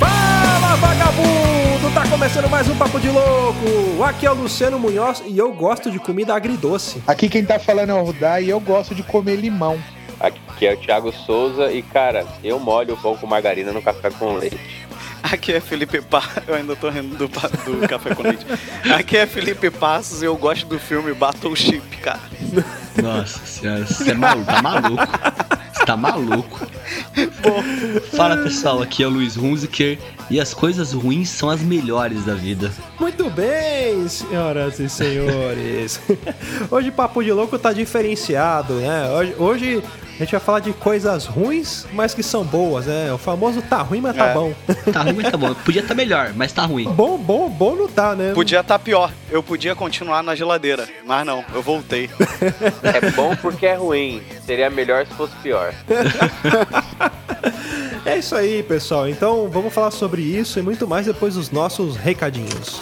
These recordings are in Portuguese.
Fala vagabundo! Tá começando mais um Papo de Louco! Aqui é o Luciano Munhoz e eu gosto de comida agridoce. Aqui quem tá falando é o Rudá e eu gosto de comer limão. Aqui é o Thiago Souza e, cara, eu molho o pão com margarina no café com leite. Aqui é Felipe Passos. Eu ainda tô rindo do, do café com leite. Aqui é Felipe Passos e eu gosto do filme Battleship, cara. Nossa senhora, você é maluco, tá maluco. Você tá maluco. Fala pessoal, aqui é o Luiz Hunziker e as coisas ruins são as melhores da vida. Muito bem, senhoras e senhores. Hoje o Papo de Louco tá diferenciado, né? Hoje, hoje a gente vai falar de coisas ruins, mas que são boas, né? O famoso tá ruim, mas tá É. bom. Tá ruim, mas tá bom. Podia estar melhor, mas tá ruim. Bom, bom, bom não tá, né? Podia estar pior. Eu podia continuar na geladeira, mas não, eu voltei. É bom porque é ruim. Seria melhor se fosse pior. É isso aí, pessoal. Então vamos falar sobre isso e muito mais depois dos nossos recadinhos.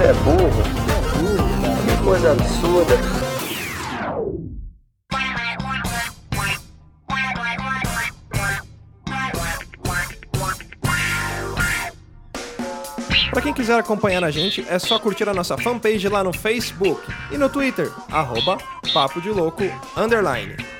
Você é burro. Que coisa absurda. Pra quem quiser acompanhar a gente, é só curtir a nossa fanpage lá no Facebook e no Twitter, arroba Papo de Louco, underline.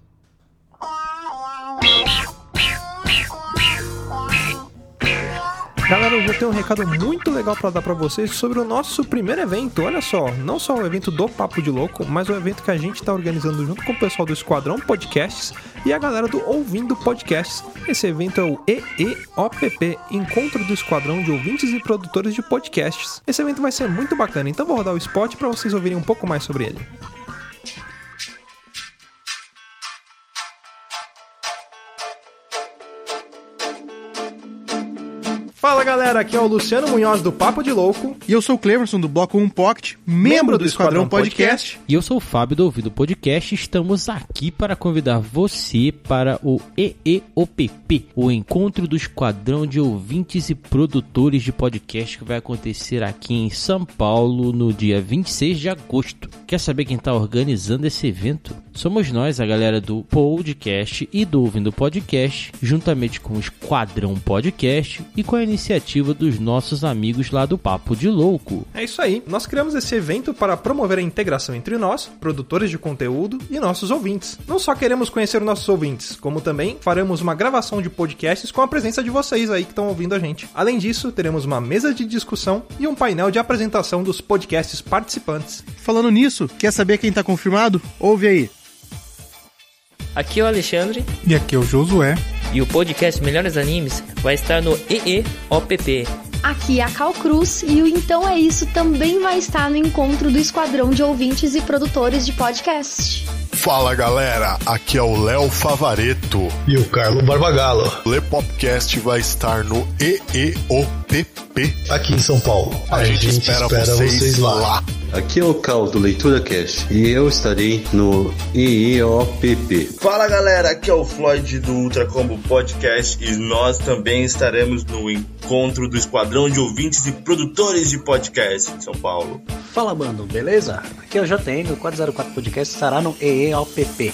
Galera, eu tenho um recado muito legal pra dar pra vocês sobre o nosso primeiro evento. Olha só, não só o evento do Papo de Louco, mas o evento que a gente tá organizando junto com o pessoal do Esquadrão Podcasts e a galera do Ouvindo Podcasts. Esse evento é o EEOPP, Encontro do Esquadrão de Ouvintes e Produtores de Podcasts. Esse evento vai ser muito bacana, então vou rodar o spot pra vocês ouvirem um pouco mais sobre ele. Fala galera, aqui é o Luciano Munhoz do Papo de Louco. E eu sou o Cleverson do Bloco 1 Pocket, membro do Esquadrão Podcast. E eu sou o Fábio do Ouvido Podcast e estamos aqui para convidar você para o EEOPP, o Encontro do Esquadrão de Ouvintes e Produtores de Podcast que vai acontecer aqui em São Paulo no dia 26 de agosto. Quer saber quem está organizando esse evento? Somos nós, a galera do Podcast e do Ouvindo Podcast, juntamente com o Esquadrão Podcast e com a iniciativa dos nossos amigos lá do Papo de Louco. É isso aí, nós criamos esse evento para promover a integração entre nós, produtores de conteúdo, e nossos ouvintes. Não só queremos conhecer nossos ouvintes, como também faremos uma gravação de podcasts com a presença de vocês aí que estão ouvindo a gente. Além disso, teremos uma mesa de discussão e um painel de apresentação dos podcasts participantes. Falando nisso, quer saber quem tá confirmado? Ouve aí. Aqui é o Alexandre E aqui é o Josué. e o podcast Melhores Animes vai estar no EEOPP. Aqui é a Cal Cruz e o Então É Isso também vai estar no encontro do Esquadrão de Ouvintes e Produtores de Podcast. Fala galera, aqui é o Léo Favareto. E o Carlo Barbagalo, O Le Popcast vai estar no EEOPP. aqui em São Paulo. A, gente, espera, vocês, lá. Aqui é o Cal do Leitura Cash e eu estarei no EEOPP. Fala galera, aqui é o Floyd do Ultra Combo Podcast e nós também estaremos no encontro do Esquadrão de Ouvintes e Produtores de Podcast em São Paulo. Fala, mano, beleza? Aqui é o JN, o 404 Podcast estará no EEOPP.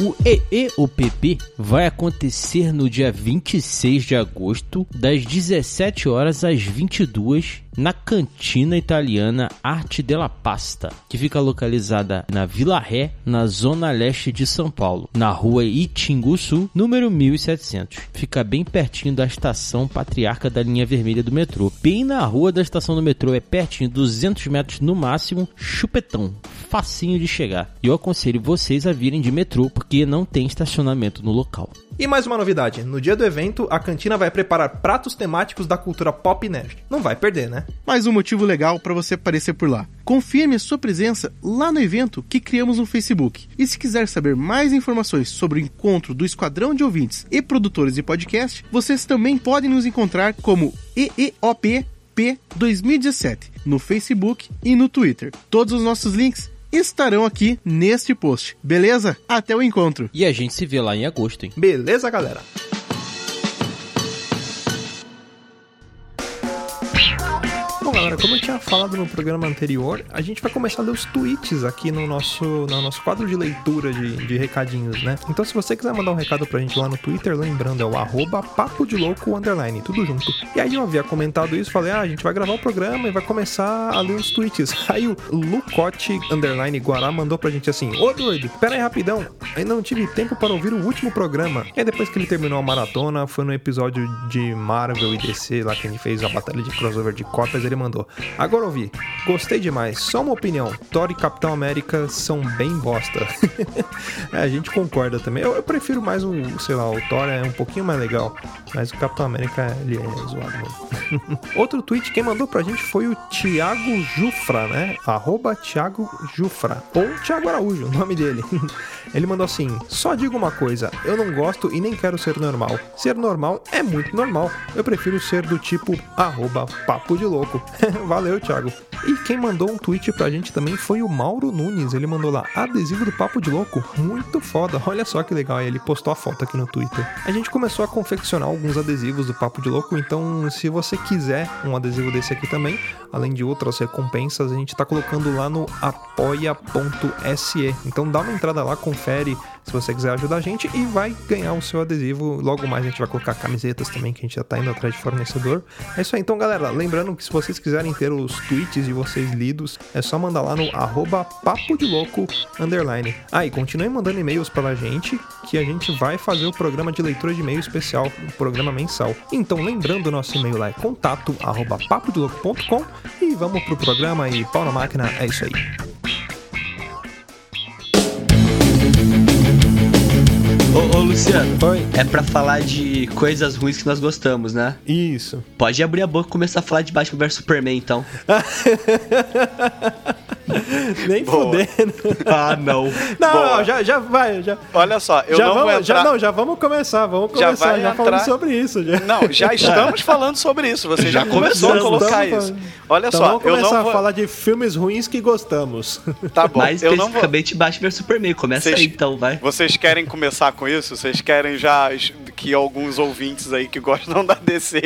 O EEOPP vai acontecer no dia 26 de agosto, das 17 horas às 22, na cantina italiana Arte della Pasta, que fica localizada na Vila Ré, na zona leste de São Paulo, na rua Itinguçu, número 1700. Fica bem pertinho da estação Patriarca da linha vermelha do metrô. Bem na rua da estação do metrô, é pertinho, 200 metros no máximo, chupetão, facinho de chegar. E eu aconselho vocês a virem de metrô, porque não tem estacionamento no local. E mais uma novidade: no dia do evento, a cantina vai preparar pratos temáticos da cultura pop nerd. Não vai perder, né? Mais um motivo legal para você aparecer por lá. Confirme a sua presença lá no evento que criamos no Facebook. E se quiser saber mais informações sobre o encontro do Esquadrão de Ouvintes e produtores de podcast, vocês também podem nos encontrar como EEOP P 2017 no Facebook e no Twitter. Todos os nossos links estarão aqui neste post. Beleza? Até o encontro. E a gente se vê lá em agosto, hein? Beleza, galera? Bom, galera, como eu tinha falado no programa anterior, a gente vai começar a ler os tweets aqui no nosso, no nosso quadro de leitura de, de recadinhos, né? Então, se você quiser mandar um recado pra gente lá no Twitter, lembrando, é o arroba papo de louco underline, tudo junto. E aí eu havia comentado isso, falei, ah, a gente vai gravar o programa e vai começar a ler os tweets. Aí o Lucote underline Guará mandou pra gente assim, ô doido, pera aí rapidão, ainda não tive tempo para ouvir o último programa. E aí depois que ele terminou a maratona, foi no episódio de Marvel e DC, lá que ele fez a batalha de crossover de cópias, ele mandou. Agora ouvi, gostei demais, só uma opinião, Thor e Capitão América são bem bosta. é, a gente concorda também. Eu, eu, prefiro mais o, sei lá, o Thor é um pouquinho mais legal, mas o Capitão América ele é zoado. Outro tweet quem mandou pra gente foi o Thiago Jufra, né? Arroba Thiago Jufra. Ou Thiago Araújo, o nome dele. Ele mandou assim: Só digo uma coisa, eu não gosto e nem quero ser normal. Ser normal é muito normal. Eu prefiro ser do tipo arroba papo de louco. Valeu, Thiago. E quem mandou um tweet pra gente também foi o Mauro Nunes. Ele mandou lá, adesivo do Papo de Louco. Muito foda. Olha só que legal. Ele postou a foto aqui no Twitter. A gente começou a confeccionar alguns adesivos do Papo de Louco. Então, se você quiser um adesivo desse aqui também, além de outras recompensas, a gente tá colocando lá no apoia.se. Então dá uma entrada lá, confere se você quiser ajudar a gente e vai ganhar o seu adesivo. Logo mais a gente vai colocar camisetas também, que a gente já tá indo atrás de fornecedor. É isso aí, então, galera. Lembrando que se vocês quiserem ter os tweets de vocês lidos, é só mandar lá no arroba papo de louco underline. Ah, e continuem mandando e-mails pra gente, que a gente vai fazer o programa de leitura de e-mail especial, o programa mensal. Então, lembrando, o nosso e-mail lá é contato arroba papodelouco.com e vamos pro programa e pau na máquina, é isso aí. Ô, ô, Luciano, Oi. é pra falar de coisas ruins que nós gostamos, né? Isso. Pode abrir a boca e começar a falar de Batman vs Superman, então. Nem Boa. fudendo. Ah, não. Não, Boa. não, já, já vai. Já, Olha só, eu já não vamos, vou já, entrar... não, já vamos começar. Vamos Já começar. vai Já, falamos entrar- sobre isso. Já. Não, já estamos falando sobre isso. Você já, Já começou a colocar isso. Olha Então só, vamos eu começar não a vou... falar de filmes ruins que gostamos. Tá bom, Mais eu não vou... especificamente Batman Superman. Começa Vocês- aí, então, vai. Vocês querem começar com isso? Vocês querem já que alguns ouvintes aí que gostam da DC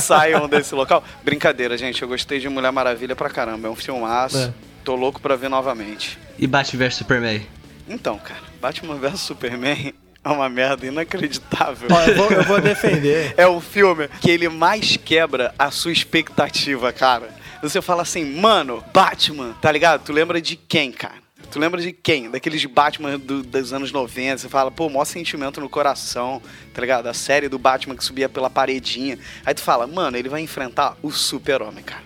saiam desse local? Brincadeira, gente. Eu gostei de Mulher Maravilha pra caramba. É um filmaço. É. Tô louco pra ver novamente. E Batman vs Superman? Então, cara, Batman vs Superman é uma merda inacreditável. Ó, eu, vou, eu vou defender. É o filme que ele mais quebra a sua expectativa, cara. Você fala assim, mano, Batman, tá ligado? Tu lembra de quem, cara? Tu lembra de quem? Daqueles Batman do- dos anos 90. Você fala, pô, maior sentimento no coração, tá ligado? A série do Batman que subia pela paredinha. Aí tu fala, mano, ele vai enfrentar o super-homem, cara.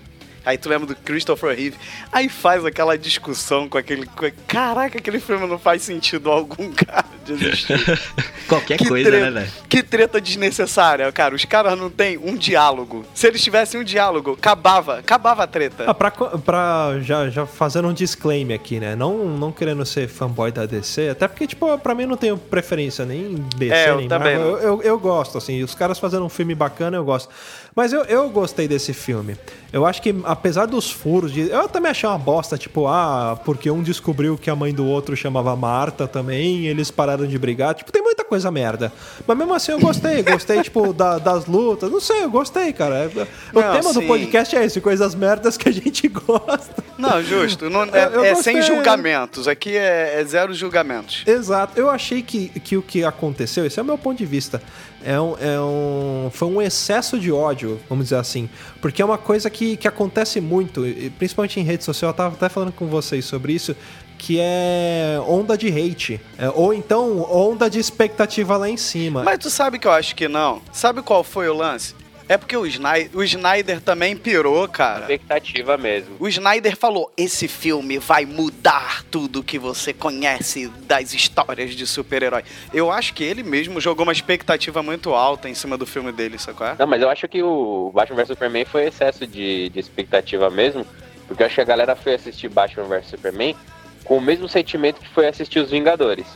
Aí tu lembra do Christopher Reeve. Aí faz aquela discussão com aquele. Caraca, aquele filme não faz sentido algum, cara, de existir. Qualquer Que coisa, treta. né, velho? Que treta desnecessária, cara. Os caras não têm um diálogo. Se eles tivessem um diálogo, acabava. Acabava a treta. Ah, pra, pra já, já fazendo um disclaimer aqui, né? Não, não querendo ser fanboy da DC, até porque, tipo, pra mim eu não tenho preferência nem DC, É, eu nem também. Eu, eu, eu gosto, assim, os caras fazendo um filme bacana, eu gosto. Mas eu, eu gostei desse filme. Eu acho que, apesar dos furos, de, eu também achei uma bosta, tipo, ah, porque um descobriu que a mãe do outro chamava Marta também, e eles pararam de brigar. Tipo, tem muita coisa merda. Mas mesmo assim eu gostei, gostei, tipo, da- das lutas. Não sei, eu gostei, cara. O Não, tema do sim. podcast é esse, coisas merdas que a gente gosta. Não, justo. Não, é é sem julgamentos. Aqui é, é zero julgamentos. Exato. Eu achei que, que o que aconteceu, esse é o meu ponto de vista, é um, é um, foi um excesso de ódio, vamos dizer assim. Porque é uma coisa que, que acontece muito, principalmente em rede social. Eu tava até falando com vocês sobre isso. Que é onda de hate. É, ou então onda de expectativa lá em cima. Mas tu sabe que eu acho que não. Sabe qual foi o lance? É porque o Snyder, o Snyder também pirou, cara. Expectativa mesmo. O Snyder falou: esse filme vai mudar tudo que você conhece das histórias de super-herói. Eu acho que ele mesmo jogou uma expectativa muito alta em cima do filme dele, sacou? Não, mas eu acho que o Batman vs Superman foi excesso de, de expectativa mesmo. Porque eu acho que a galera foi assistir Batman vs Superman com o mesmo sentimento que foi assistir Os Vingadores.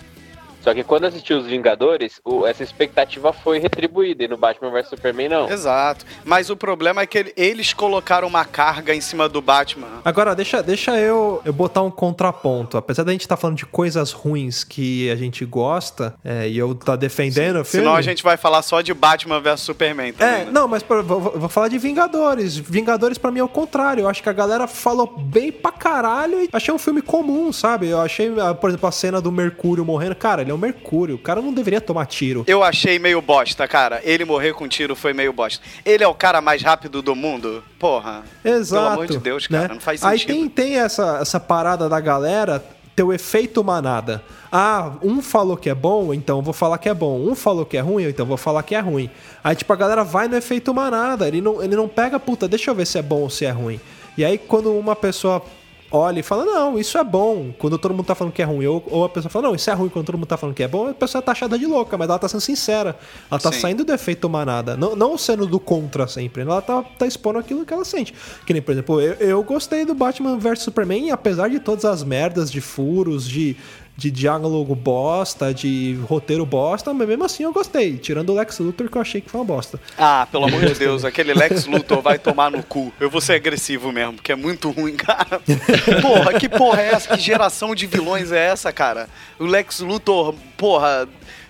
Só que quando assistiu Os Vingadores, o- essa expectativa foi retribuída. E no Batman vs Superman, não. Exato. Mas o problema é que ele- eles colocaram uma carga em cima do Batman. Agora, deixa, deixa eu, eu botar um contraponto. Apesar da gente estar falando de coisas ruins que a gente gosta, é, e eu tá defendendo o filme. Senão a gente vai falar só de Batman vs Superman também. É, né? não, mas pô, vou, vou falar de Vingadores. Vingadores pra mim é o contrário. Eu acho que a galera falou bem pra caralho e achei um filme comum, sabe? Eu achei, ah, por exemplo, a cena do Mercúrio morrendo. Cara, ele é o Mercúrio. O cara não deveria tomar tiro. Eu achei meio bosta, cara. Ele morrer com tiro foi meio bosta. Ele é o cara mais rápido do mundo? Porra. Exato. Pelo amor de Deus, cara. né? Não faz Aí sentido. tem, tem essa, essa parada da galera ter o efeito manada. Ah, um falou que é bom, então eu vou falar que é bom. Um falou que é ruim, então eu vou falar que é ruim. Aí, tipo, a galera vai no efeito manada. Ele não, ele não pega, puta, deixa eu ver se é bom ou se é ruim. E aí, quando uma pessoa olha e fala, não, isso é bom, quando todo mundo tá falando que é ruim, ou, ou a pessoa fala, não, isso é ruim quando todo mundo tá falando que é bom, a pessoa é taxada de louca, mas ela tá sendo sincera. Ela tá Sim. saindo do efeito manada. Não, não sendo do contra sempre. Ela tá, tá expondo aquilo que ela sente. Que nem, por exemplo, eu, eu gostei do Batman vs Superman, apesar de todas as merdas de furos, de, de diálogo bosta, de roteiro bosta, mas mesmo assim eu gostei. Tirando o Lex Luthor, que eu achei que foi uma bosta. Ah, pelo amor de Deus, aquele Lex Luthor vai tomar no cu. Eu vou ser agressivo mesmo, porque é muito ruim, cara. Porra, que porra é essa? Que geração de vilões é essa, cara? O Lex Luthor, porra,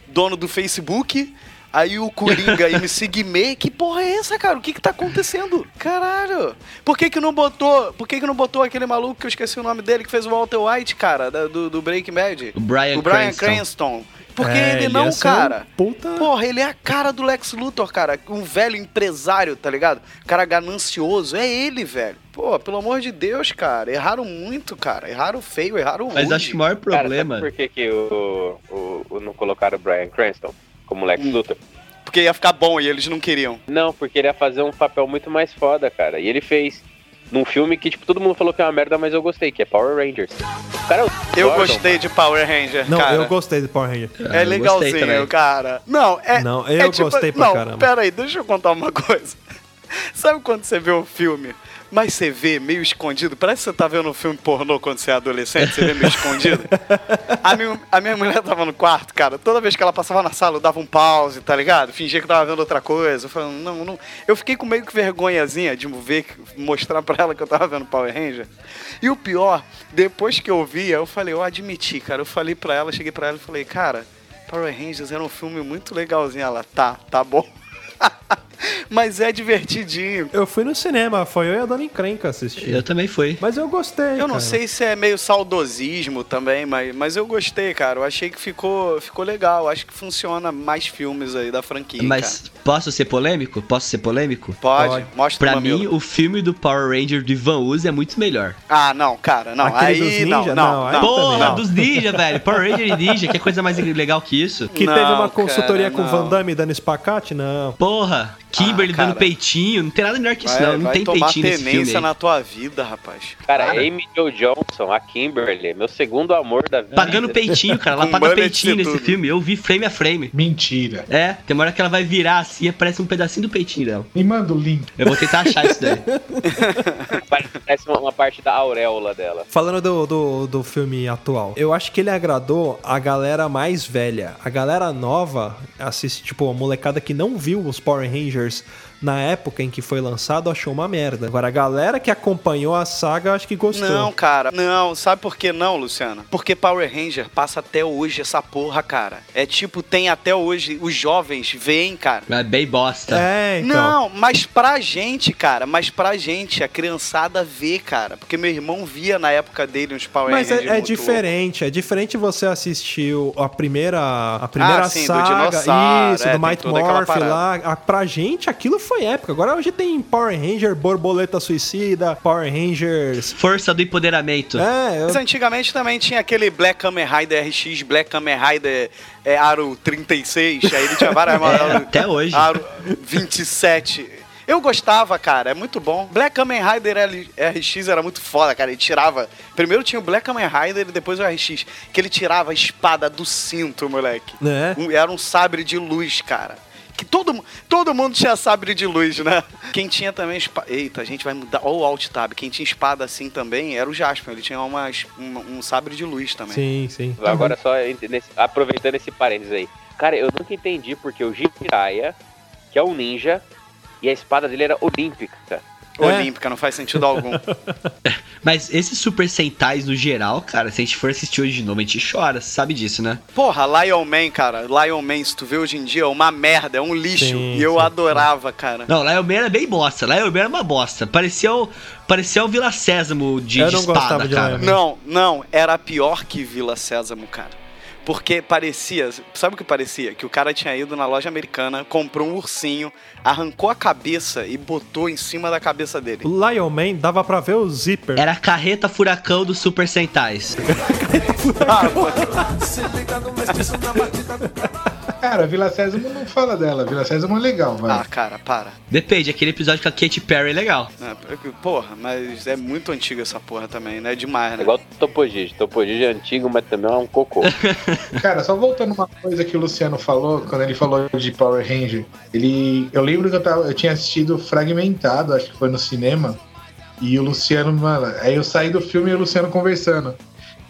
dono do Facebook. Aí o Coringa MC Guimê, que porra é essa, cara? O que que tá acontecendo? Caralho. Por que que não botou, por que que não botou aquele maluco que eu esqueci o nome dele, que fez o Walter White, cara, da- do, do Breaking Bad? O Brian o Brian Cranston. Cranston. Porque É, ele ele não, cara. um puta- Porra, ele é a cara do Lex Luthor, cara. Um velho empresário, tá ligado? Cara ganancioso. É ele, velho. Pô, pelo amor de Deus, cara. Erraram muito, cara. Erraram feio, erraram. Mas acho que o maior Cara, problema. sabe por que, que o, o, o- não colocaram o Brian Cranston como Lex Hum. Luthor? Porque ia ficar bom e eles não queriam. Não, porque ele ia fazer um papel muito mais foda, cara. E ele fez num filme que, tipo, todo mundo falou que é uma merda, mas eu gostei, que é Power Rangers. O cara é o Eu Gordon, gostei de Power Ranger, Não, cara. eu gostei do Power Ranger. Ah, É eu legalzinho, cara. Não, é. Não, é eu gostei pra não, caramba. Pera aí, deixa eu contar uma coisa. Sabe quando você vê um filme, mas você vê meio escondido? Parece que você tá vendo um filme pornô quando você é adolescente, você vê meio escondido. A minha, a minha mulher tava no quarto, cara. Toda vez que ela passava na sala, eu dava um pause, tá ligado? Fingia que tava vendo outra coisa. Eu falando, não, não. Eu fiquei com meio que vergonhazinha de ver, mostrar pra ela que eu tava vendo Power Ranger. E o pior, depois que eu via, eu falei, eu admiti, cara. Eu falei pra ela, cheguei pra ela e falei, cara, Power Rangers era um filme muito legalzinho. Ela, tá, tá bom. Mas é divertidinho. Eu fui no cinema, foi eu e a Dona Encrenca assistir. Eu também fui. Mas eu gostei. Eu não cara. sei se é meio saudosismo também, mas, mas eu gostei, cara. Eu achei que ficou, ficou legal. Acho que funciona mais filmes aí da franquia. Mas posso ser polêmico? Posso ser polêmico? cara. pode, mostra Pra mim, o filme do Power Ranger do Ivan Uzi é muito melhor. Ah, não, cara, não. Aquele aí dos não, ninja? não, Não, não. Porra, também. dos ninja, velho. Power Ranger e ninja, que coisa mais legal que isso. Que Não, teve uma consultoria cara, com o não. Van Damme dando espacate? Não. Porra, Kimberly Ah, dando peitinho. Não tem nada melhor que isso, Vai, não. Não vai tem tomar peitinho nesse filme. tenência na tua vida, rapaz. Cara, Cara. Amy Jo Johnson, a Kimberly, meu segundo amor da vida. Pagando peitinho, cara. Ela paga peitinho nesse tudo. filme. Eu vi frame a frame. Mentira. É, tem uma hora que ela vai virar assim e aparece um pedacinho do peitinho dela. Me manda o link. Eu vou tentar achar isso daí. Parece uma, uma parte da auréola dela. Falando do, do, do filme atual, eu acho que ele agradou a galera mais velha. A galera nova assiste, tipo, a molecada que não viu os Power Rangers teenagers. Na época em que foi lançado, achou uma merda. Agora, a galera que acompanhou a saga, acho que gostou. Não, cara, não. Sabe por que não, Luciano? Porque Power Ranger passa até hoje essa porra, cara. É tipo, tem até hoje, os jovens veem, cara. É bem bosta. É, então. Não, mas pra gente, cara, mas pra gente, a criançada vê, cara. Porque meu irmão via na época dele uns Power Mas Rangers é, é muito diferente, é diferente você assistir a primeira, a primeira Ah, sim, do saga, dinossauro, isso, é, do Might Morph lá. A- Pra gente, aquilo foi época. Agora hoje tem Power Ranger, Borboleta Suicida, Power Rangers. Força do empoderamento. É, Mas antigamente também tinha aquele Black Kamen Rider RX, Black Kamen Rider é, Aro 36, aí ele tinha várias É, até hoje. Aro 27. Eu gostava, cara, é muito bom. Black Kamen Rider RX era muito foda, cara. Ele tirava. Primeiro tinha o Black Kamen Rider e depois o RX. Que ele tirava a espada do cinto, moleque. Um- era um sabre de luz, cara. Que todo, todo mundo tinha sabre de luz, né? Quem tinha também espada. Eita, a gente vai mudar. Ou o Alt Tab. Quem tinha espada assim também era o Jasper. Ele tinha uma, uma- um sabre de luz também. Sim, sim. Agora só nesse- aproveitando esse parênteses aí. Cara, eu nunca entendi porque o Jiraiya, que é um ninja, e a espada dele era olímpica. Olímpica, não faz sentido algum. Mas esses Super Sentais no geral, cara, se a gente for assistir hoje de novo, a gente chora, você sabe disso, né? Porra, Lion Man, cara. Lion Man, se tu vê hoje em dia, é uma merda, é um lixo. Sim, e eu sim, adorava, cara. Não, Lion Man era bem bosta. Lion Man era uma bosta. Parecia o, parecia o Vila Sésamo de, de espada, cara. Não, não, era pior que Vila Sésamo, cara. Porque parecia, sabe o que parecia? Que o cara tinha ido na loja americana, comprou um ursinho, arrancou a cabeça e botou em cima da cabeça dele. O Lion Man dava pra ver o zíper. Era a carreta furacão dos Super Sentais. Cara, Vila Sésamo não fala dela. Vila Sésamo é legal, vai. Ah, cara, para. Depende, aquele episódio com a Katy Perry é legal. É, porque, porra, mas é muito antiga essa porra também, né? É demais, né? Igual Topo Gigi. Topo Gigi é antigo, mas também é um cocô. Cara, só voltando uma coisa que o Luciano falou, quando ele falou de Power Ranger, ele. Eu lembro que eu, tava, eu tinha assistido fragmentado, acho que foi no cinema. E o Luciano, mano, aí eu saí do filme e o Luciano conversando.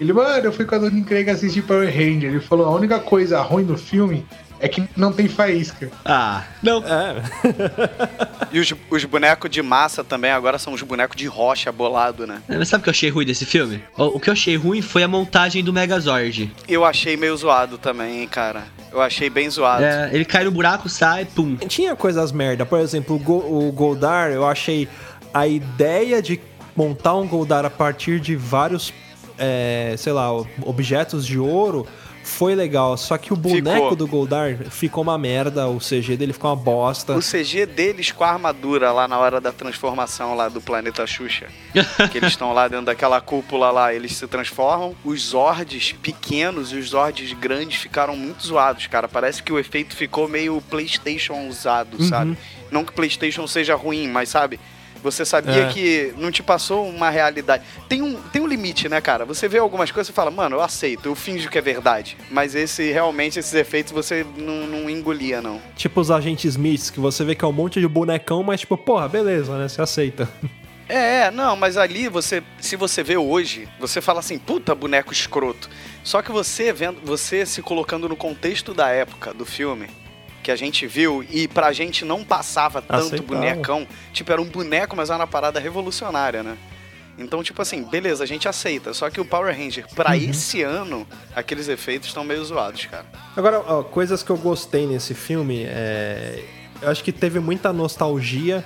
Ele, mano, eu fui com a Dona Craig assistir Power Ranger. Ele falou: a única coisa ruim do filme é que não tem faísca. Ah, não. É. E os, os bonecos de massa também agora são os bonecos de rocha bolado, né? Mas sabe o que eu achei ruim desse filme? O, o que eu achei ruim foi a montagem do Megazord. Eu achei meio zoado também, hein, cara. Eu achei bem zoado. É, ele cai no buraco, sai, pum. Tinha coisas merda. Por exemplo, o, Go- o Goldar, eu achei a ideia de montar um Goldar a partir de vários, é, sei lá, objetos de ouro foi legal. Só que o boneco Ficou. do Goldar ficou uma merda, o CG dele ficou uma bosta. O CG deles com a armadura lá na hora da transformação lá do planeta Xuxa. que eles estão lá dentro daquela cúpula lá, eles se transformam. Os Zords pequenos e os Zords grandes ficaram muito zoados, cara. Parece que o efeito ficou meio PlayStation usado, Uhum. sabe? Não que PlayStation seja ruim, mas sabe? Você sabia É. que não te passou uma realidade. Tem um, tem um limite, né, cara? Você vê algumas coisas e fala, mano, eu aceito, eu finjo que é verdade. Mas esse, realmente, esses efeitos você não, não engolia, não. Tipo os agentes Smiths, que você vê que é um monte de bonecão, mas tipo, porra, beleza, né? Você aceita. É, é, não, mas ali você, se você vê hoje, você fala assim, puta boneco escroto. Só que você vendo, você se colocando no contexto da época do filme que a gente viu e pra gente não passava tanto Aceitava. bonecão, tipo era um boneco, mas era uma parada revolucionária, né? Então, tipo assim, beleza, a gente aceita. Só que o Power Ranger, pra Uhum. esse ano, aqueles efeitos estão meio zoados, cara. Agora, ó, coisas que eu gostei nesse filme, é... eu acho que teve muita nostalgia.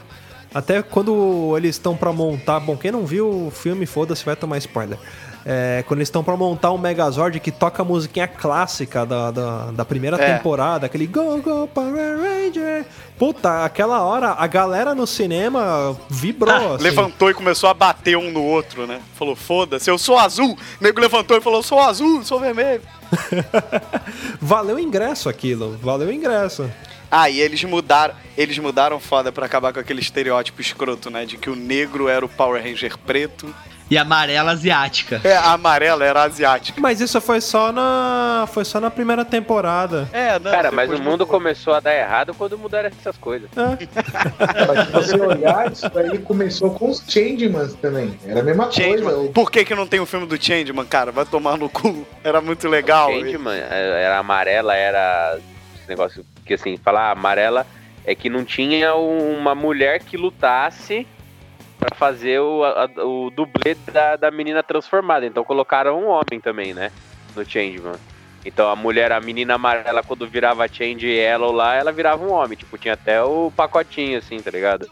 Até quando eles estão pra montar. Bom, quem não viu o filme, foda-se, vai tomar spoiler. É, quando eles estão pra montar um Megazord que toca a musiquinha clássica da, da, da primeira É. temporada, aquele Go Go Power Ranger. Puta, aquela hora a galera no cinema vibrou. assim. Levantou e começou a bater um no outro, né? Falou, foda-se, eu sou azul. O nego levantou e falou, sou azul, sou vermelho. Valeu o ingresso aquilo, valeu o ingresso. Ah, e eles mudaram, eles mudaram foda pra acabar com aquele estereótipo escroto, né? De que o negro era o Power Ranger preto. E amarela asiática. É, a amarela era asiática. Mas isso foi só na. Foi só na primeira temporada. É, não, Cara, mas o depois mundo começou a dar errado quando mudaram essas coisas. Mas se você olhar, isso daí começou com os Changemans também. Era a mesma coisa. Changeman. Por que, que não tem o filme do Changeman, cara? Vai tomar no cu. Era muito legal. Changeman, é, era amarela, era esse negócio que assim, falar amarela é que não tinha uma mulher que lutasse pra fazer o, a- o dublê da, da menina transformada. Então colocaram um homem também, né? No Changeman. Então a mulher, a menina amarela, quando virava Change Yellow lá, ela virava um homem. Tipo, tinha até o pacotinho, assim, tá ligado?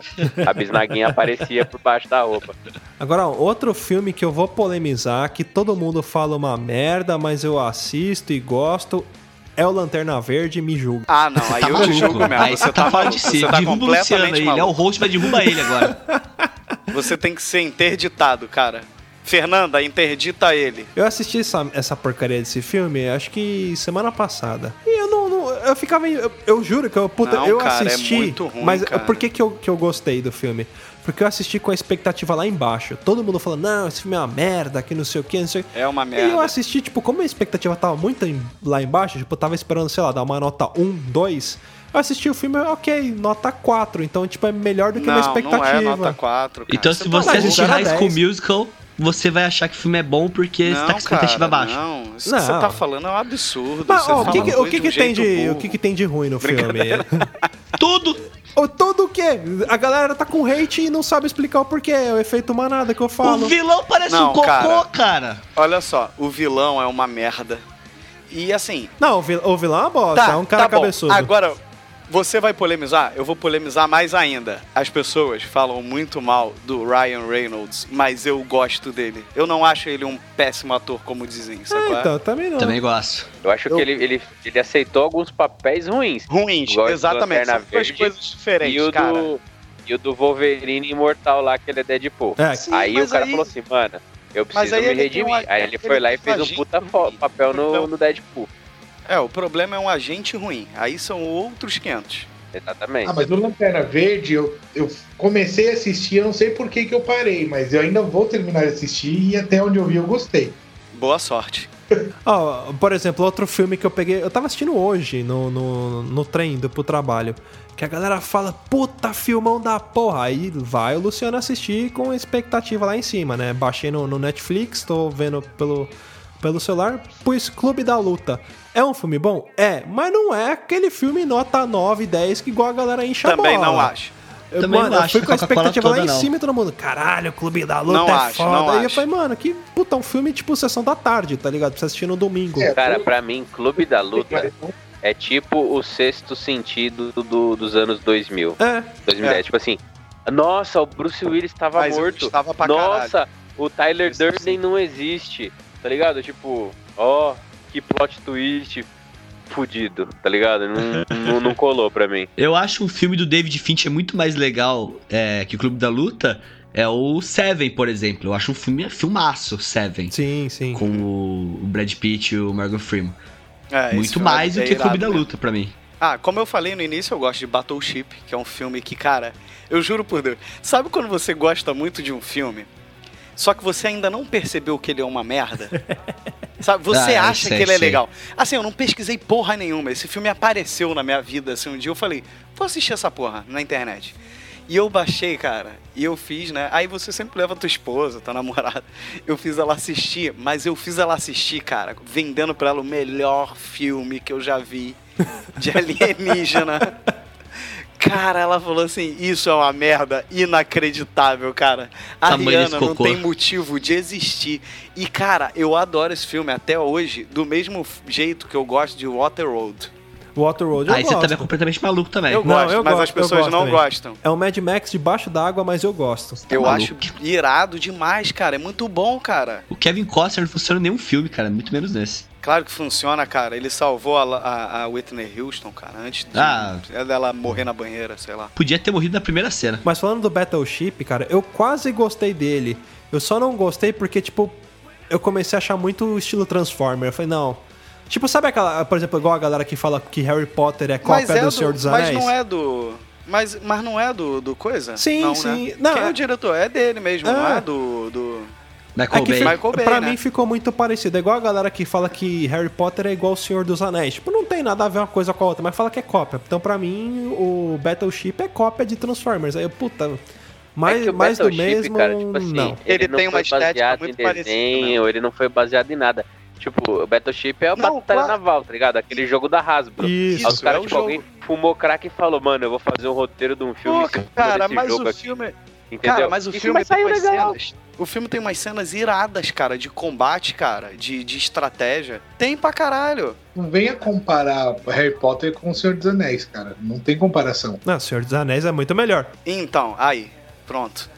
A bisnaguinha aparecia por baixo da roupa. Agora, outro filme que eu vou polemizar, que todo mundo fala uma merda, mas eu assisto e gosto, é o Lanterna Verde, me julga. Ah, não, aí Tá eu te julgo mesmo. Aí Você tá tá maluco, de si. você tá Derruba o Luciano completamente aí. Ele é o host, vai derrubar ele agora. Você tem que ser interditado, cara. Fernanda, interdita ele. Eu assisti essa, essa porcaria desse filme, acho que semana passada. E eu não. não- eu ficava. em- Eu, eu juro que eu. Puta, Não, eu cara, é assisti. muito ruim, mas cara. por que, que, eu, que eu gostei do filme? Porque eu assisti com a expectativa lá embaixo. Todo mundo falando, não, esse filme é uma merda, que não sei o que, não sei o que. É uma E eu merda. assisti, tipo, como a expectativa tava muito em- lá embaixo, tipo, eu tava esperando, sei lá, dar uma nota 1, 2. Eu assisti o filme, ok, nota 4. Então, tipo, é melhor do que a minha Não, expectativa. não é nota 4, cara. Então, se tá você assistir High School 10. Musical, você vai achar que o filme é bom porque você tá com expectativa cara, baixa. Não, isso Não. que você tá falando é um absurdo. Mas, você ó, o que, fala que- o que, de um que tem de, burro. o que, que tem de ruim no filme? Tudo! Tudo o quê? A galera tá com hate e não sabe explicar o porquê. É o efeito manada que eu falo. O vilão parece Não, um cocô, cara. cara. Olha só, o vilão é uma merda. E assim. Não, o vil- o vilão é uma bosta. Tá, é um cara tá bom. cabeçudo. Agora, você vai polemizar? Eu vou polemizar mais ainda. As pessoas falam muito mal do Ryan Reynolds, mas eu gosto dele. Eu não acho ele um péssimo ator, como dizem, sabe? qual é? então, também não. Também gosto. Eu acho que ele, ele, ele aceitou alguns papéis ruins. Ruins, exatamente. São duas Verde coisas diferentes, e o cara. do E o do Wolverine Imortal lá, que ele é Deadpool. É. Sim, aí o cara aí- falou assim, mano, eu preciso aí me redimir. um- aí ele ele foi lá e fez um puta papel no, no Deadpool. É, o problema é um agente ruim. Aí são outros 500. Exatamente. Ah, mas o Lanterna Verde, eu, eu comecei a assistir, eu não sei por que, que eu parei, mas eu ainda vou terminar de assistir e até onde eu vi eu gostei. Boa sorte. Ó, por exemplo, outro filme que eu peguei. Eu tava assistindo hoje no, no, no trem indo pro trabalho. Que a galera fala, puta filmão da porra. Aí vai o Luciano assistir com expectativa lá em cima, né? Baixei no, no Netflix, tô vendo pelo, pelo celular. Pus Clube da Luta. É um filme bom? É, mas não é aquele filme nota 9, 10 que igual a galera enche a Também bola. não acho. Eu, Também mano, não eu acho fui com a a expectativa lá em não. cima e todo mundo, caralho, o Clube da Luta Não é acho, foda. não Aí eu acho. falei, mano, que puta, um filme tipo Sessão da Tarde, tá ligado? Pra você assistir no domingo. É, Cara, pra mim, Clube da Luta é tipo o sexto sentido do- dos anos 2000. É, 2010. É. Tipo assim, nossa, o Bruce Willis tava Mas eu morto. pra Nossa, o Tyler. Durden não existe. Tá ligado? Tipo, ó, que plot twist fudido, tá ligado? Não, não, não colou pra mim. Eu acho o filme do David Fincher muito mais legal é, que o Clube da Luta. É o Seven, por exemplo. Eu acho um filme filmaço, Seven. sim, sim. Com o o Brad Pitt e o Morgan Freeman. É, muito filme mais é do que Clube irado da mesmo. Luta, pra mim. Ah, como eu falei no início, eu gosto de Battleship, que é um filme que, cara, eu juro por Deus. Sabe quando você gosta muito de um filme, só que você ainda não percebeu que ele é uma merda? Sabe, você Ah, acha sei, que ele é sei. legal. Assim, eu não pesquisei porra nenhuma. Esse filme apareceu na minha vida, assim, um dia eu falei, vou assistir essa porra na internet. E eu baixei, cara, e eu fiz, né? Aí você sempre leva tua esposa, tua namorada. Eu fiz ela assistir, mas eu fiz ela assistir, cara, vendendo pra ela o melhor filme que eu já vi de alienígena. Cara, ela falou assim: Isso é uma merda inacreditável, cara. A Tamanho Rihanna não tem motivo de existir. E, cara, eu adoro esse filme até hoje, do mesmo jeito que eu gosto de Waterworld. Eu Aí você gosto. também é completamente maluco também. Eu Não, gosto, eu mas gosto, as pessoas gosto não também. gostam. É um Mad Max debaixo d'água, mas eu gosto. eu maluco. acho irado demais, cara. É muito bom, cara. O Kevin Costner não funciona em nenhum filme, cara. Muito menos nesse. Claro que funciona, cara. Ele salvou a, a, a Whitney Houston, cara, antes de Ah. dela morrer na banheira, sei lá. Podia ter morrido na primeira cena. Mas falando do Battleship, cara, eu quase gostei dele. Eu só não gostei porque, tipo, eu comecei a achar muito estilo Transformer. Eu falei, não. Tipo, sabe aquela, por exemplo, igual a galera que fala que Harry Potter é cópia do, Senhor dos Anéis? Mas não é do. Mas, mas não é do, do coisa? Sim, não, sim. Né? Não, Quem é é- o diretor? É dele mesmo, não É. é do. do... Michael É que Bay. Michael Bay, pra né? mim ficou muito parecido. É igual a galera que fala que Harry Potter é igual o Senhor dos Anéis. Tipo, não tem nada a ver uma coisa com a outra, mas fala que é cópia. Então, pra mim, o Battleship é cópia de Transformers. Aí, eu, puta, mais, é que o mais do mesmo, cara, tipo assim, não. ele, Ele não tem uma foi estética baseado muito em parecida desenho, ele não foi baseado em nada. Tipo, o Battleship é o Não, Batalha claro. Naval, tá ligado? Aquele jogo da Hasbro. Isso. Aí os caras, é o tipo, jogo. alguém, fumou crack e falou, mano, eu vou fazer um roteiro de um filme Pô, cara, mas jogo o aqui. filme. Entendeu? Cara, mas o Isso filme tem umas legal. cenas. O filme tem umas cenas iradas, cara, de combate, cara, de, de estratégia. Tem pra caralho. Não venha comparar Harry Potter com o Senhor dos Anéis, cara. Não tem comparação. Não, Senhor dos Anéis é muito melhor. Então, aí, pronto.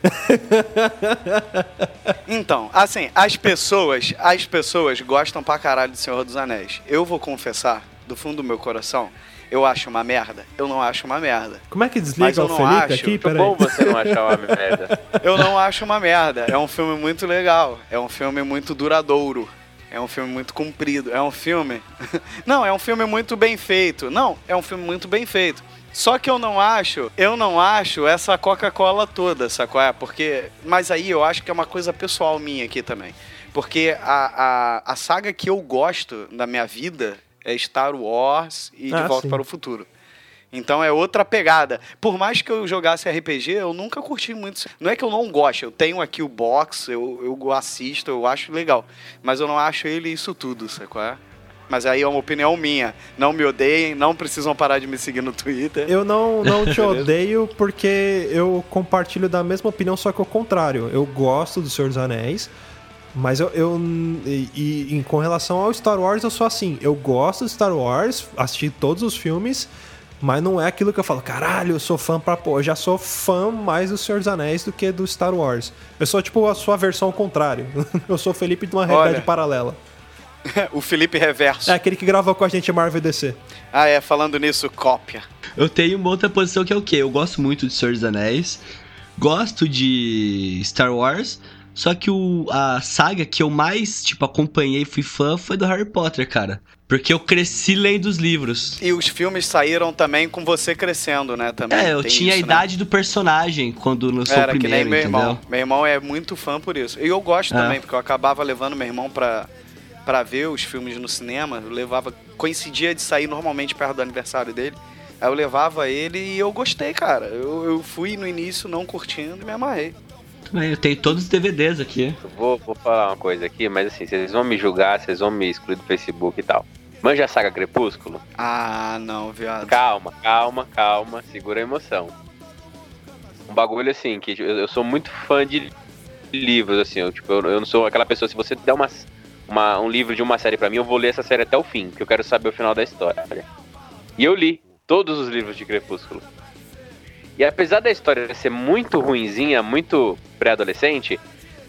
então, assim, as pessoas, as pessoas gostam pra caralho de Senhor dos Anéis. Eu vou confessar, do fundo do meu coração, eu acho uma merda. Eu não acho uma merda. Como é que Mas desliga eu o não Felipe acho. aqui? Peraí. bom você não achar uma merda. Eu não acho uma merda. É um filme muito legal. É um filme muito duradouro. É um filme muito comprido. É um filme. Não, é um filme muito bem feito. Não, é um filme muito bem feito. Só que eu não acho, eu não acho essa Coca-Cola toda, sacou? É? Porque. Mas aí eu acho que é uma coisa pessoal minha aqui também. Porque a, a, a saga que eu gosto da minha vida é Star Wars e De Ah, Volta sim. para o Futuro. Então é outra pegada. Por mais que eu jogasse RPG, eu nunca curti muito. Não é que eu não gosto, eu tenho aqui o box, eu, eu assisto, eu acho legal. Mas eu não acho ele isso tudo, sabe qual é? Mas aí é uma opinião minha. Não me odeiem, não precisam parar de me seguir no Twitter. Eu não, não te odeio porque eu compartilho da mesma opinião, só que ao contrário. Eu gosto do Senhor dos Anéis, mas eu. eu e, e- e com relação ao Star Wars, eu sou assim. Eu gosto de Star Wars, assisti todos os filmes, mas não é aquilo que eu falo, caralho, eu sou fã pra pô. Eu já sou fã mais do Senhor dos Anéis do que do Star Wars. Eu sou tipo a sua versão ao contrário. eu sou o Felipe de uma realidade Olha. paralela. o Felipe Reverso. É aquele que gravou com a gente Marvel e DC. Ah, é, falando nisso, cópia. Eu tenho uma outra posição que é o quê? Eu gosto muito de Senhor dos Anéis, gosto de Star Wars, só que o, a saga que eu mais, tipo, acompanhei e fui fã foi do Harry Potter, cara. Porque eu cresci lendo os livros. E os filmes saíram também com você crescendo, né? Também. É, eu Tem tinha a isso, né? idade do personagem quando lançou Era o que nem primeiro, meu entendeu? irmão. Meu irmão é muito fã por isso. E eu gosto É. também, porque eu acabava levando meu irmão pra, pra ver os filmes no cinema. Eu levava. Coincidia de sair normalmente perto do aniversário dele. Aí eu levava ele e eu gostei, cara. Eu, eu fui no início não curtindo e me amarrei. Também, Eu tenho todos os DVDs aqui. Vou, vou falar uma coisa aqui, mas assim, vocês vão me julgar, vocês vão me excluir do Facebook e tal. Manja a saga Crepúsculo? Ah, não, viado. Calma, calma, calma, segura a emoção. Um bagulho assim, que eu, eu sou muito fã de livros, assim, eu, tipo, eu, eu não sou aquela pessoa, se você der uma, uma- um livro de uma série pra mim, eu vou ler essa série até o fim, porque eu quero saber o final da história. E eu li todos os livros de Crepúsculo. E apesar da história ser muito ruinzinha, muito pré-adolescente,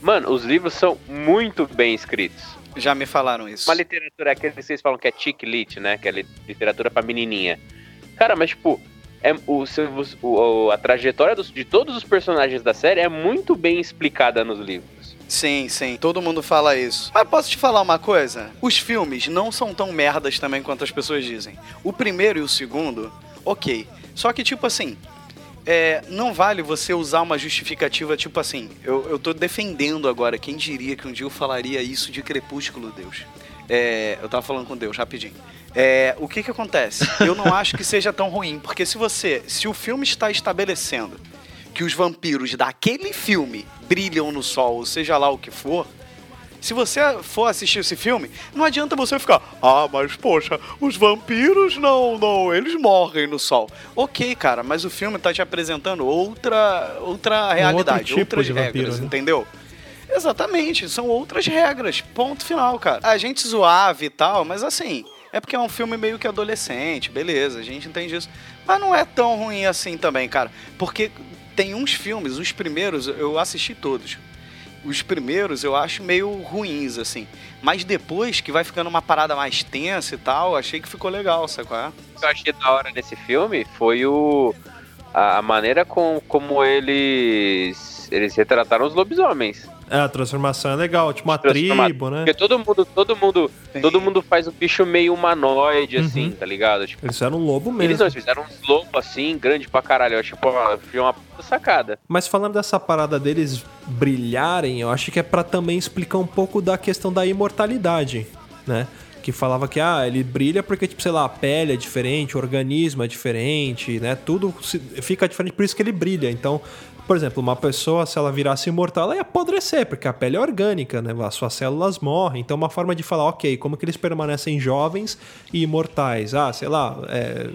mano, os livros são muito bem escritos. Já me falaram isso. Uma literatura, que vocês falam que é chick lit, né? Que é li- literatura pra menininha. Cara, mas tipo, é, o, seu- o- o- a trajetória dos- de todos os personagens da série é muito bem explicada nos livros. Sim, sim, todo mundo fala isso. Mas posso te falar uma coisa? Os filmes não são tão merdas também quanto as pessoas dizem. O primeiro e o segundo, ok. Só que, tipo assim, é, não vale você usar uma justificativa, tipo assim, eu, eu tô defendendo agora, quem diria que um dia eu falaria isso de Crepúsculo, Deus. É, eu tava falando com Deus, rapidinho. É, o que que acontece? Eu não acho que seja tão ruim, porque se você, se o filme está estabelecendo que os vampiros daquele filme brilham no sol, ou seja lá o que for, se você for assistir esse filme, não adianta você ficar, ah, mas poxa, os vampiros não, não, eles morrem no sol. Ok, cara, mas o filme tá te apresentando outra, outra realidade, tipo outras regras, vampiro, né? entendeu? Exatamente, são outras regras, ponto final, cara. A gente zoava e tal, mas assim, é porque é um filme meio que adolescente, beleza, a gente entende isso. Mas não é tão ruim assim também, cara. Porque tem uns filmes, os primeiros, eu assisti todos. Os primeiros eu acho meio ruins, assim. Mas depois que vai ficando uma parada mais tensa e tal, achei que ficou legal, qual é? O que eu achei da hora nesse filme foi o a, a maneira com, como eles eles retrataram os lobisomens. É, a transformação é legal, tipo uma tribo, né? Porque todo mundo, todo mundo, todo mundo faz o bicho meio humanoide, Uhum. assim, tá ligado? Tipo, Eles eram um lobo mesmo. eles não, eles fizeram uns lobos assim, grande pra caralho. Eu acho tipo, foi uma puta sacada. Mas falando dessa parada deles brilharem, eu acho que é pra também explicar um pouco da questão da imortalidade, né? Que falava que, ah, ele brilha porque, tipo, sei lá, a pele é diferente, o organismo é diferente, né? Tudo fica diferente, por isso que ele brilha. Então, por exemplo, uma pessoa, se ela virasse imortal, ela ia apodrecer, porque a pele é orgânica, né? As suas células morrem. Então, uma forma de falar, ok, como que eles permanecem jovens e imortais? Ah, sei lá, é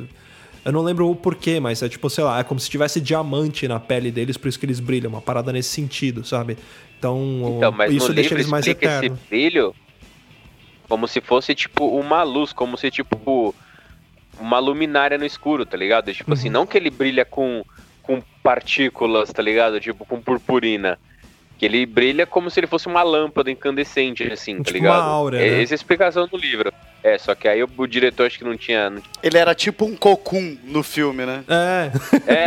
Eu não lembro o porquê, mas é tipo, sei lá, é como se tivesse diamante na pele deles, por isso que eles brilham, uma parada nesse sentido, sabe? Então, Então, isso deixa eles mais eternos. esse brilho como se fosse, tipo, uma luz, como se, tipo, uma luminária no escuro, tá ligado? Tipo assim, Uhum. não que ele brilha com, com partículas, tá ligado? Tipo, com purpurina. Que ele brilha como se ele fosse uma lâmpada incandescente, assim, tá Tipo ligado? uma áurea, É né? Essa é a explicação do livro. É, só que aí o, o diretor acho que não tinha. não- Ele era tipo um cocum no filme, né? É.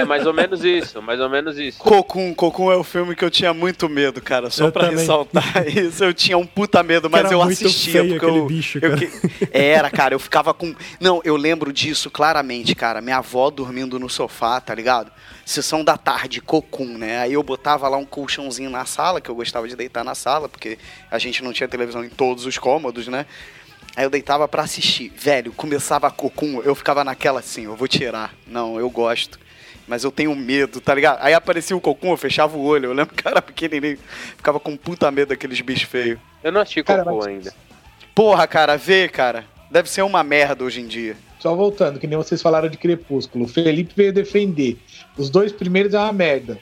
É, mais ou menos isso, mais ou menos isso. Cocum, Cocum é o filme que eu tinha muito medo, cara. Só Eu pra também. ressaltar isso, eu tinha um puta medo, mas era eu muito assistia feio porque aquele eu, bicho, eu cara. que- Era, cara, eu ficava com. Não, eu lembro disso claramente, cara. Minha avó dormindo no sofá, tá ligado? Sessão da tarde, cocum, né? Aí eu botava lá um colchãozinho na sala, que eu gostava de deitar na sala, porque a gente não tinha televisão em todos os cômodos, né? Aí eu deitava pra assistir. Velho, começava a cocum, eu ficava naquela assim, eu vou tirar. Não, eu gosto. Mas eu tenho medo, tá ligado? Aí aparecia o cocum, eu fechava o olho. Eu lembro que era pequenininho, ficava com puta medo daqueles bichos feios. Eu não assisti Cara, Cocô mas- ainda. Porra, cara, vê, cara. Deve ser uma merda hoje em dia. Só voltando, que nem vocês falaram de Crepúsculo. O Felipe veio defender. Os dois primeiros é uma merda.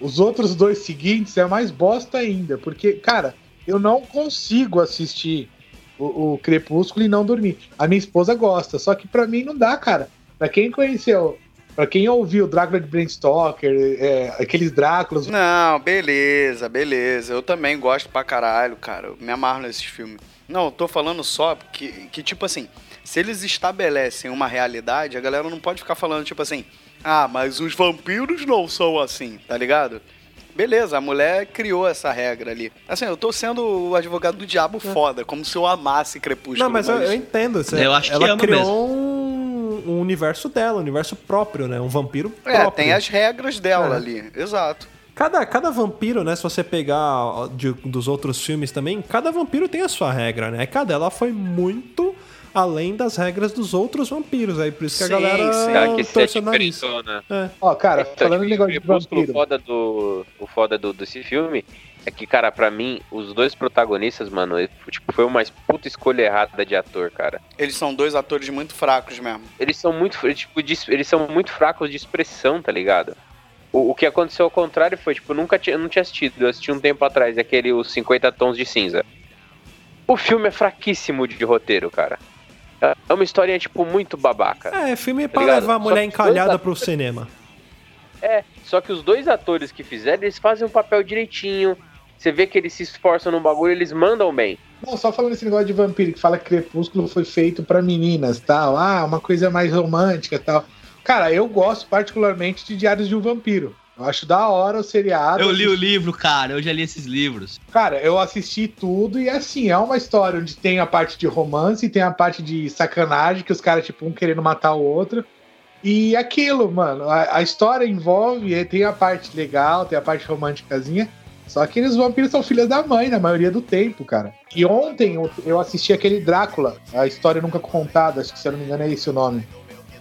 Os outros dois seguintes é mais bosta ainda. Porque, cara, eu não consigo assistir o, o Crepúsculo e não dormir. A minha esposa gosta, só que pra mim não dá, cara. Pra quem conheceu, pra quem ouviu Drácula de Bram Stoker, é, aqueles Dráculas. Não, beleza, beleza. Eu também gosto pra caralho, cara. Eu me amarro nesses filmes. Não, eu tô falando só que, que, tipo assim, se eles estabelecem uma realidade, a galera não pode ficar falando, tipo assim, ah, mas os vampiros não são assim, tá ligado? Beleza, a mulher criou essa regra ali. Assim, eu tô sendo o advogado do diabo foda, como se eu amasse Crepúsculo. Não, mas eu, eu entendo. você- Eu acho que ela criou um, um universo dela, um universo próprio, né? Um vampiro É, próprio. tem as regras dela É. ali, exato. Cada, cada vampiro, né? Se você pegar de- dos outros filmes também, cada vampiro tem a sua regra, né? Cada ela foi muito além das regras dos outros vampiros. Aí por isso que a galera sim. Torce o nariz. né? É. Ó, cara, Então, falando de tipo, negócio de Crepúsculo, vampiro. O foda, do, o foda do, desse filme é que, cara, pra mim, os dois protagonistas, mano, tipo, foi uma puta escolha errada de ator, cara. Eles são dois atores muito fracos mesmo. Eles são muito, tipo, de- eles são muito fracos de expressão, tá ligado? O, o que aconteceu ao contrário foi, tipo, eu nunca tinha, eu não tinha assistido, eu assisti um tempo atrás, aquele Os 50 Tons de Cinza. O filme é fraquíssimo de roteiro, cara. É é uma historinha, tipo, muito babaca. É, filme pra ligado? levar a Só mulher que encalhada pro cinema. É, só que os dois atores que fizeram, eles fazem o papel direitinho. Você vê que eles se esforçam no bagulho, eles mandam bem. Não, só falando esse negócio de vampiro que fala que Crepúsculo foi feito pra meninas, tal. Ah, uma coisa mais romântica, tal. Cara, eu gosto particularmente de Diários de um Vampiro. Eu acho da hora o seriado. Eu li o livro, cara, eu já li esses livros. Cara, eu assisti tudo e assim, é uma história onde tem a parte de romance, tem a parte de sacanagem, que os caras, tipo, um querendo matar o outro. E aquilo, mano, a, a história envolve, tem a parte legal, tem a parte românticazinha. Só que os vampiros são filhas da mãe na maioria do tempo, cara. E ontem eu, eu assisti aquele Drácula, a história nunca contada, acho que se eu não me engano é esse o nome.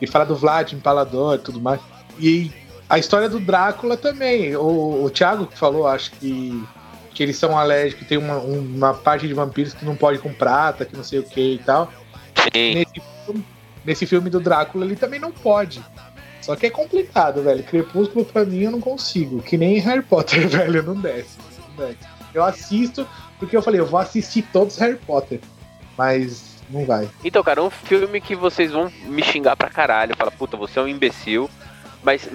E fala do Vlad, Empalador e tudo mais. E a história do Drácula também. O, o Thiago que falou, acho que, que eles são alérgicos, tem uma, uma parte de vampiros que não pode com prata, que não sei o que e tal. Sim. Nesse filme, nesse filme do Drácula ele também não pode. Só que é complicado, velho. Crepúsculo pra mim eu não consigo. Que nem Harry Potter, velho. Não desce. Não desce. Eu assisto porque eu falei, eu vou assistir todos Harry Potter. Mas não vai. Então, cara, é um filme que vocês vão me xingar pra caralho. Fala, puta, você é um imbecil. Mas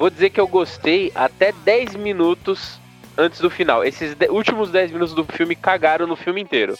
vou dizer que eu gostei até 10 minutos antes do final. Esses de- últimos 10 minutos do filme cagaram no filme inteiro.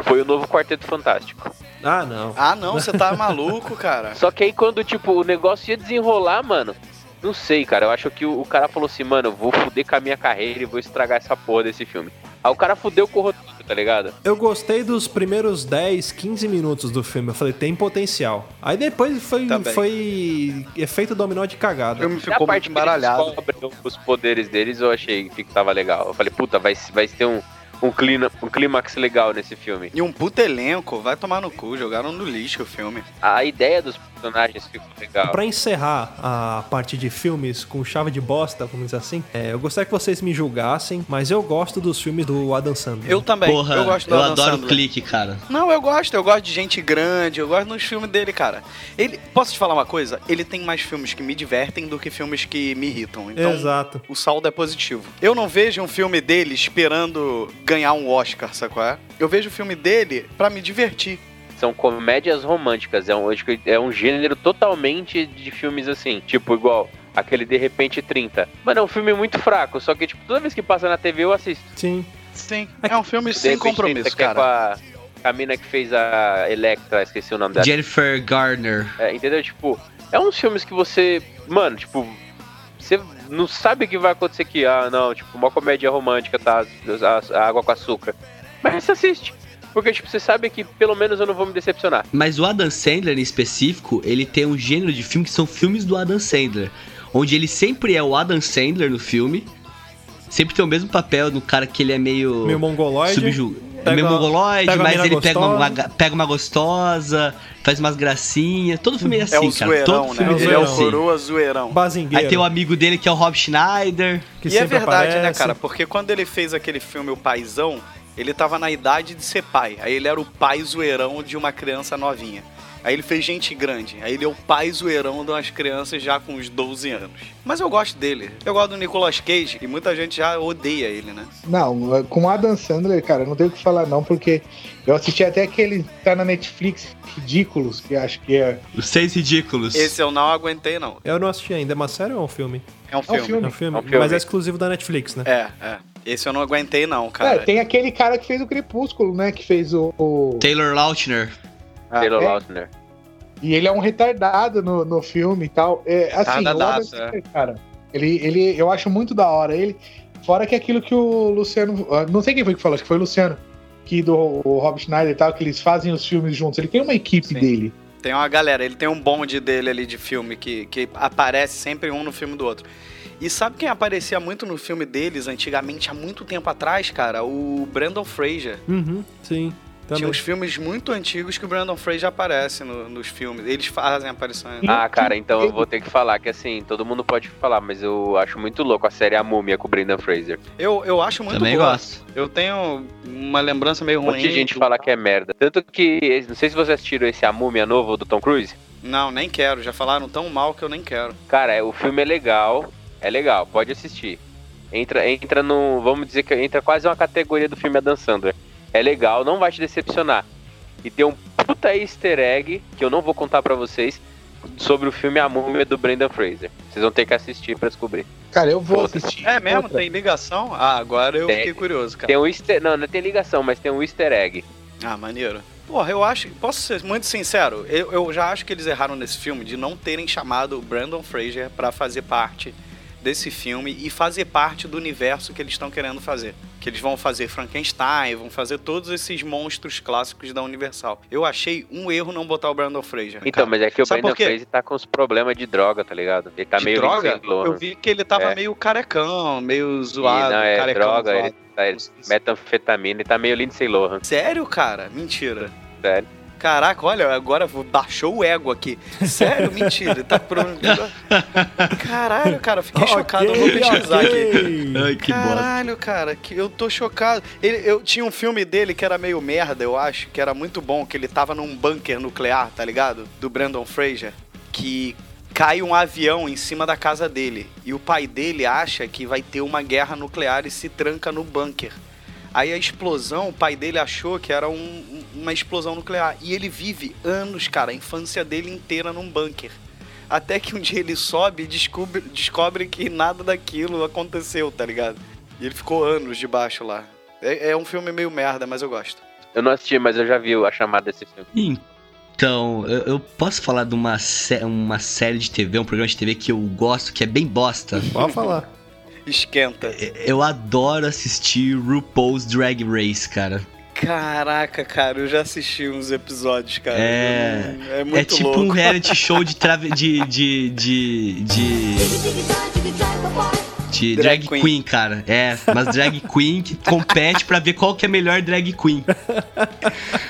Foi o novo Quarteto Fantástico. Ah, não. Ah, não, você tá maluco, cara. Só que aí quando, tipo, o negócio ia desenrolar, mano. Não sei, cara. Eu acho que o, o cara falou assim, mano, eu vou fuder com a minha carreira e vou estragar essa porra desse filme. Aí o cara fudeu com o roteiro, tá ligado? Eu gostei dos primeiros 10, 15 minutos do filme. Eu falei, tem potencial. Aí depois foi, Também. foi efeito dominó de cagada. O filme E a ficou parte muito descobrem os poderes deles, eu achei que tava legal. Eu falei, puta, vai, vai ter um, um, clima, um clímax legal nesse filme. E um puta elenco, vai tomar no cu, jogaram no lixo o filme. A ideia dos personagens ficou legal. Pra encerrar a parte de filmes com chave de bosta, vamos dizer assim, é, eu gostaria que vocês me julgassem, mas eu gosto dos filmes do Adam Sandler. Eu também, Porra, eu gosto do eu Adam adoro Sandler. clique, cara. Não, eu gosto, eu gosto de gente grande, eu gosto dos filmes dele, cara. Ele, posso te falar uma coisa? Ele tem mais filmes que me divertem do que filmes que me irritam. Então, Exato. o saldo é positivo. Eu não vejo um filme dele esperando ganhar um Oscar, sabe qual é? Eu vejo o filme dele pra me divertir. São comédias românticas. É um, é um gênero totalmente de filmes assim. Tipo, igual aquele De Repente 30. Mano, é um filme muito fraco. Só que, tipo, toda vez que passa na TV eu assisto. Sim. Sim, é um filme De sem compromisso, 30, que é cara. com a, a mina que fez a Electra, esqueci o nome dela. Jennifer Garner. É, entendeu? Tipo, é uns filmes que você. Mano, tipo. Você não sabe o que vai acontecer aqui. Ah, não, tipo, uma comédia romântica, tá? A, a água com açúcar. Mas você assiste. Porque, tipo, você sabe que pelo menos eu não vou me decepcionar. Mas o Adam Sandler, em específico, ele tem um gênero de filme que são filmes do Adam Sandler. Onde ele sempre é o Adam Sandler no filme. Sempre tem o mesmo papel do cara que ele é meio. Meio mongoloide. Subju... Pega- é meio mongoloide, pega mas ele pega uma, pega uma gostosa, faz umas gracinhas. Todo filme é assim, é o cara. zoeirão, Todo né? filme Ele dele é é o assim. coroa zoeirão. Bazingueiro. Aí tem o amigo dele que é o Rob Schneider. que e é verdade, né, aparece. cara? Porque quando ele fez aquele filme O Paizão, ele tava na idade de ser pai. Aí ele era o pai zoeirão de uma criança novinha. Aí ele fez gente grande. Aí ele é o pai zoeirão de umas crianças já com uns 12 anos. Mas eu gosto dele. Eu gosto do Nicolas Cage e muita gente já odeia ele, né? Não, com o Adam Sandler, cara, não tenho o que falar não, porque eu assisti até aquele que tá na Netflix, Ridículos, que acho que é. Os Seis Ridículos. Esse eu não aguentei, não. Eu não assisti ainda, é uma série ou é um filme? É um filme. filme. É um filme, É um filme. mas é exclusivo da Netflix, né? É, é. Esse eu não aguentei, não, É, cara. tem aquele cara que fez o Crepúsculo, né? Que fez o. o- Taylor Lautner. Ah, Taylor é? Lautner. E ele é um retardado no, no filme e tal. É, assim, o Adam Retardadaço, Sandler, cara, ele, ele, eu acho muito da hora ele. Fora que aquilo que o Luciano. ah, Não sei quem foi que falou, acho que foi o Luciano. Que do o Rob Schneider e tal, que eles fazem os filmes juntos. Ele tem uma equipe Sim. dele. Tem uma galera, ele tem um bonde dele ali de filme que, que aparece sempre um no filme do outro. E sabe quem aparecia muito no filme deles antigamente, há muito tempo atrás, cara? O Brandon Fraser. Uhum, sim. Também. Tinha uns filmes muito antigos que o Brandon Fraser aparece no- nos filmes. Eles fazem aparições. Ah, cara, então eu vou ter que falar que assim, todo mundo pode falar, mas eu acho muito louco a série A Múmia com o Brendan Fraser. Eu, eu acho muito Também boa. gosto. Eu tenho uma lembrança meio ruim. de gente fala que é merda. Tanto que, não sei se vocês assistiram esse A Múmia novo do Tom Cruise. Não, nem quero. Já falaram tão mal que eu nem quero. Cara, é- o filme é legal, é legal, pode assistir. Entra, entra no, vamos dizer que entra quase uma categoria do filme Adam Sandler. É legal, não vai te decepcionar. E tem um puta easter egg, que eu não vou contar pra vocês, sobre o filme A Múmia do Brendan Fraser. Vocês vão ter que assistir pra descobrir. Cara, eu vou Outra. assistir. É mesmo? Outra. Tem ligação? Ah, agora eu Tem. fiquei curioso, cara. Tem um easter, não, não tem ligação, mas tem um easter egg. Ah, maneiro. Porra, eu acho. Posso ser muito sincero? Eu, eu já acho que eles erraram nesse filme de não terem chamado o Brandon Fraser pra fazer parte desse filme e fazer parte do universo que eles estão querendo fazer. Que eles vão fazer Frankenstein, vão fazer todos esses monstros clássicos da Universal. Eu achei um erro não botar o Brandon Fraser. Então, cara. mas é que o Sabe quê? Fraser tá com os problemas de droga, tá ligado? Ele tá De meio droga? Eu vi que ele tava É. meio carecão, meio E zoado, não, é carecão droga, zoado. ele tá ele- metanfetamina, ele tá meio Lindsay Lohan, Sério, cara? Mentira. sério. Caraca, olha, agora baixou o ego aqui. Sério, mentira. Tá pro... Caralho, cara, eu fiquei chocado. Eu vou pesquisar aqui. ok. Ai, que bosta. Caralho, cara, que eu tô chocado. Ele, eu tinha um filme dele que era meio merda, eu acho, que era muito bom, que ele tava num bunker nuclear, tá ligado? Do Brandon Fraser, que cai um avião em cima da casa dele e o pai dele acha que vai ter uma guerra nuclear e se tranca no bunker. Aí a explosão, o pai dele achou que era um- um- uma explosão nuclear. E ele vive anos, cara, a infância dele inteira num bunker. Até que um dia ele sobe e descobre, descobre que nada daquilo aconteceu, tá ligado? E ele ficou anos debaixo lá. É, é um filme meio merda, mas eu gosto. Eu não assisti, mas eu já vi a chamada desse filme. Então, eu, eu posso falar de uma, sé- uma série de TV, um programa de TV que eu gosto, que é bem bosta. Pode falar. Esquenta. Eu adoro assistir RuPaul's Drag Race, cara. Caraca, cara, eu já assisti uns episódios, cara. É, é muito é tipo louco. um reality show de, trave, de, de, de, de, De Drag drag, queen. queen. cara. É, mas drag queen que compete pra ver qual que é a melhor drag queen.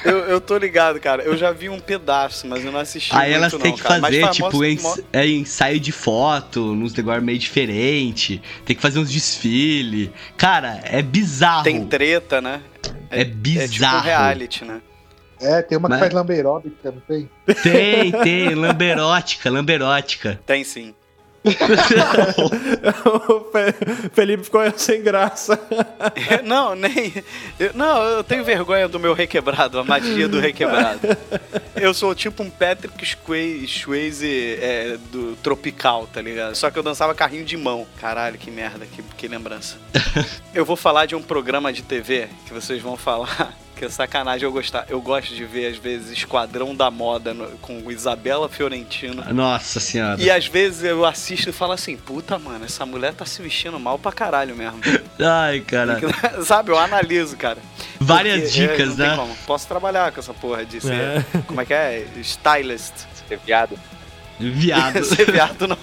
Eu, eu tô ligado, cara. Eu já vi um pedaço, mas eu não assisti Aí muito elas têm que cara. Fazer, tipo, ens é, ensaio de foto, nos negócios meio diferente. Tem que fazer uns desfile. Cara, é bizarro. Tem treta, né? É É tipo um bizarro. reality, né? É, tem uma Mas- que faz lamberóbica, não tem? Tem, tem, lamberótica, lamberótica. Tem sim. o Fe- Felipe ficou sem graça. não, nem. eu- não, eu tenho vergonha do meu requebrado, a magia do requebrado. Eu sou tipo um Patrick Swayze é, do Tropical, tá ligado? Só que eu dançava carrinho de mão. Caralho, que merda, que, que lembrança. Eu vou falar de um programa de TV que vocês vão falar. Que é sacanagem eu gostar. Eu gosto de ver, às vezes, Esquadrão da Moda no- com Isabela Fiorentino. Nossa senhora. E às vezes eu assisto e falo assim, puta, mano, essa mulher tá se vestindo mal pra caralho mesmo. Ai, cara. Sabe, eu analiso, cara. Várias Porque, dicas, é, não tem né? como. Posso trabalhar com essa porra de ser. É. Como é que é? Stylist. Ser viado. Viado. ser viado não.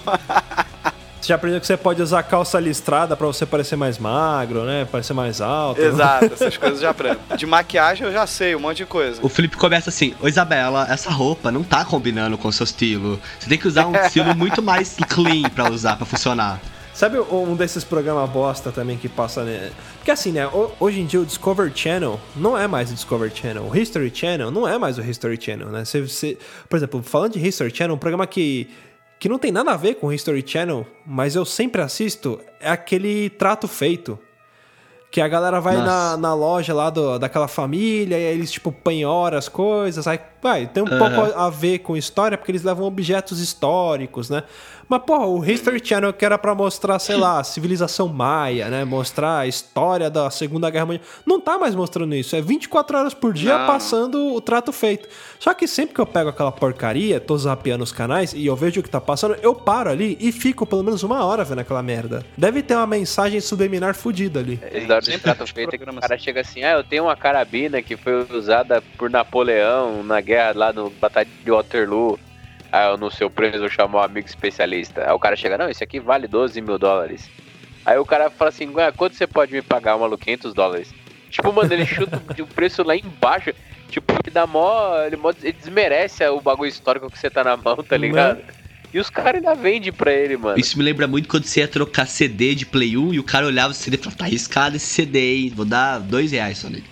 Você já aprendeu que você pode usar calça listrada pra você parecer mais magro, né? Parecer mais alto. Exato, essas coisas eu já aprendo. De maquiagem eu já sei, um monte de coisa. O Felipe começa assim: Ô Isabela, essa roupa não tá combinando com o seu estilo. Você tem que usar um estilo muito mais clean pra usar, pra funcionar. Sabe um desses programas bosta também que passa, né? Porque assim, né? ho- Hoje em dia o Discovery Channel não é mais o Discovery Channel. O History Channel não é mais o History Channel, né? Você, você- por exemplo, falando de History Channel, um programa que, que não tem nada a ver com o History Channel, mas eu sempre assisto, é aquele Trato Feito. Que a galera vai na, na loja lá do, daquela família e aí eles, tipo, penhoram as coisas. Aí, vai, tem um Aham. pouco a ver com história, porque eles levam objetos históricos, né? Mas, porra, o History Channel que era pra mostrar, sei lá, a civilização maia, né? Mostrar a história da Segunda Guerra Mundial. Não tá mais mostrando isso. É 24 horas por dia Não. passando o trato feito. Só que sempre que eu pego aquela porcaria, tô zapeando os canais e eu vejo o que tá passando, eu paro ali e fico pelo menos uma hora vendo aquela merda. Deve ter uma mensagem subliminar fodida ali. Eles da hora de trato feito é o cara chega assim, ah, eu tenho uma carabina que foi usada por Napoleão na guerra lá no Batalha de Waterloo. Aí eu, no seu preço eu chamo um amigo especialista. Aí o cara chega, não, esse aqui vale 12 mil dólares. Aí o cara fala assim, "Ué, quanto você pode me pagar, maluco? 500 dólares. Tipo, mano, ele chuta o preço lá embaixo. Tipo, ele dá mó. Ele, mó- ele desmerece o bagulho histórico que você tá na mão, tá ligado? E os caras ainda vendem pra ele, mano. Isso me lembra muito quando você ia trocar CD de Play 1 e o cara olhava o CD e falava: tá arriscado esse CD, hein? Vou dar dois reais só nele.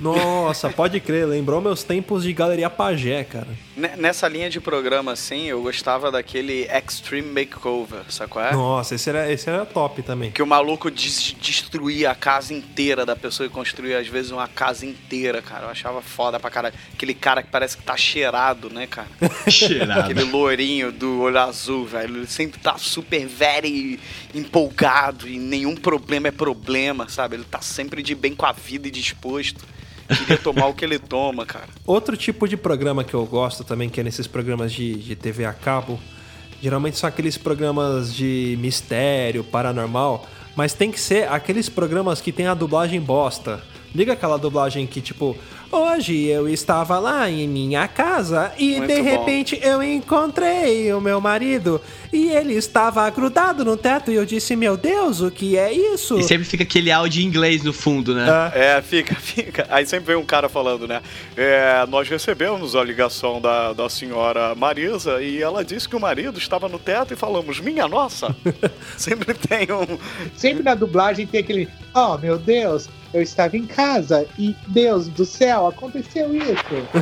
Nossa, pode crer, lembrou meus tempos de Galeria Pagé, cara. Ne- Nessa linha de programa, assim, eu gostava daquele Extreme Makeover, sabe qual é? Nossa, esse era, esse era top também. Que o maluco des- destruía a casa inteira da pessoa e construía, às vezes, uma casa inteira, cara. Eu achava foda pra caralho. Aquele cara que parece que tá cheirado, né, cara? Cheirado. Aquele lourinho do olho azul, velho. Ele sempre tá super very empolgado e nenhum problema é problema, sabe? Ele tá sempre de bem com a vida e disposto. Queria tomar o que ele toma, cara. Outro tipo de programa que eu gosto também, que é nesses programas de, de TV a cabo, geralmente são aqueles programas de mistério, paranormal, mas tem que ser aqueles programas que tem a dublagem bosta. Liga aquela dublagem que, tipo, hoje eu estava lá em minha casa e Muito de bom. repente eu encontrei o meu marido e ele estava grudado no teto e eu disse, meu Deus, o que é isso? E sempre fica aquele áudio em inglês no fundo, né? É, fica, fica. Aí sempre vem um cara falando, né? É, nós recebemos a ligação da, da senhora Marisa e ela disse que o marido estava no teto e falamos, minha nossa. sempre tem um. Sempre na dublagem tem aquele, oh meu Deus, eu estava em casa e Deus do céu, aconteceu isso.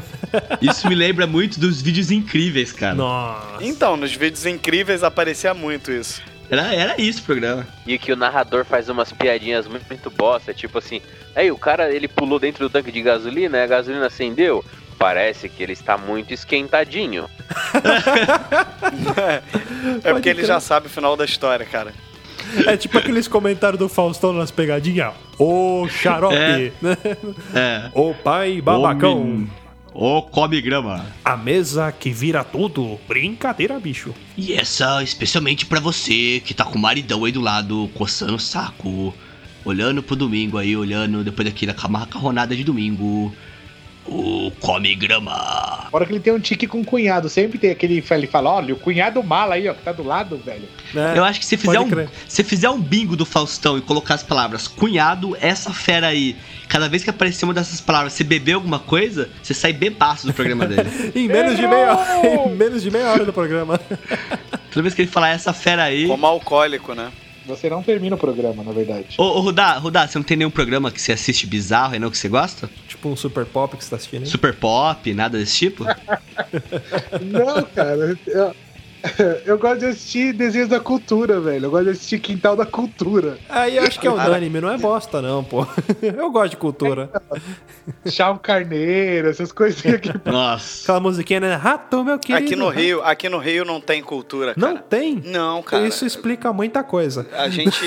Isso me lembra muito dos vídeos incríveis, cara. Nossa. Então, nos vídeos incríveis aparecia muito isso. Era, era isso o programa. E que o narrador faz umas piadinhas muito, muito bosta, tipo assim, aí o cara ele pulou dentro do tanque de gasolina e a gasolina acendeu. Parece que ele está muito esquentadinho. É porque ele já sabe o final da história, cara. É tipo aqueles comentários do Faustão nas pegadinhas. Ô xarope! É. né? É. Ô pai babacão! Ô, come grama. A mesa que vira tudo. Brincadeira, bicho. E essa especialmente pra você que tá com o maridão aí do lado, coçando o saco, olhando pro domingo aí, olhando depois daquela macarronada de domingo. O come grama. Fora que ele tem um tique com o cunhado. Sempre tem aquele. Ele fala: olha, o cunhado mala aí, ó, que tá do lado, velho. É, Eu acho que se fizer, um, crer. se fizer um bingo do Faustão e colocar as palavras cunhado, essa fera aí, cada vez que aparecer uma dessas palavras, você beber alguma coisa, você sai bebaço do programa dele. Em menos de meia hora, em menos de meia hora do programa. Toda vez que ele falar essa fera aí. Como alcoólico, né? Você não termina o programa, na verdade. Ô, ô Rudá, Rudá, você não tem nenhum programa que você assiste bizarro e não que você gosta? Tipo um super pop que você tá assistindo. aí. Super pop, nada desse tipo? Não, cara. Eu, eu gosto de assistir desenhos da cultura, velho. Eu gosto de assistir Quintal da Cultura. Aí eu acho que é unânime, não é bosta não, pô. Eu gosto de cultura. Chau Carneiro, essas coisinhas aqui. Nossa. Aquela musiquinha, né? Rato, meu querido. Aqui no Rio, aqui no Rio não tem cultura, cara. Não tem? Não, cara. Isso explica muita coisa. A gente.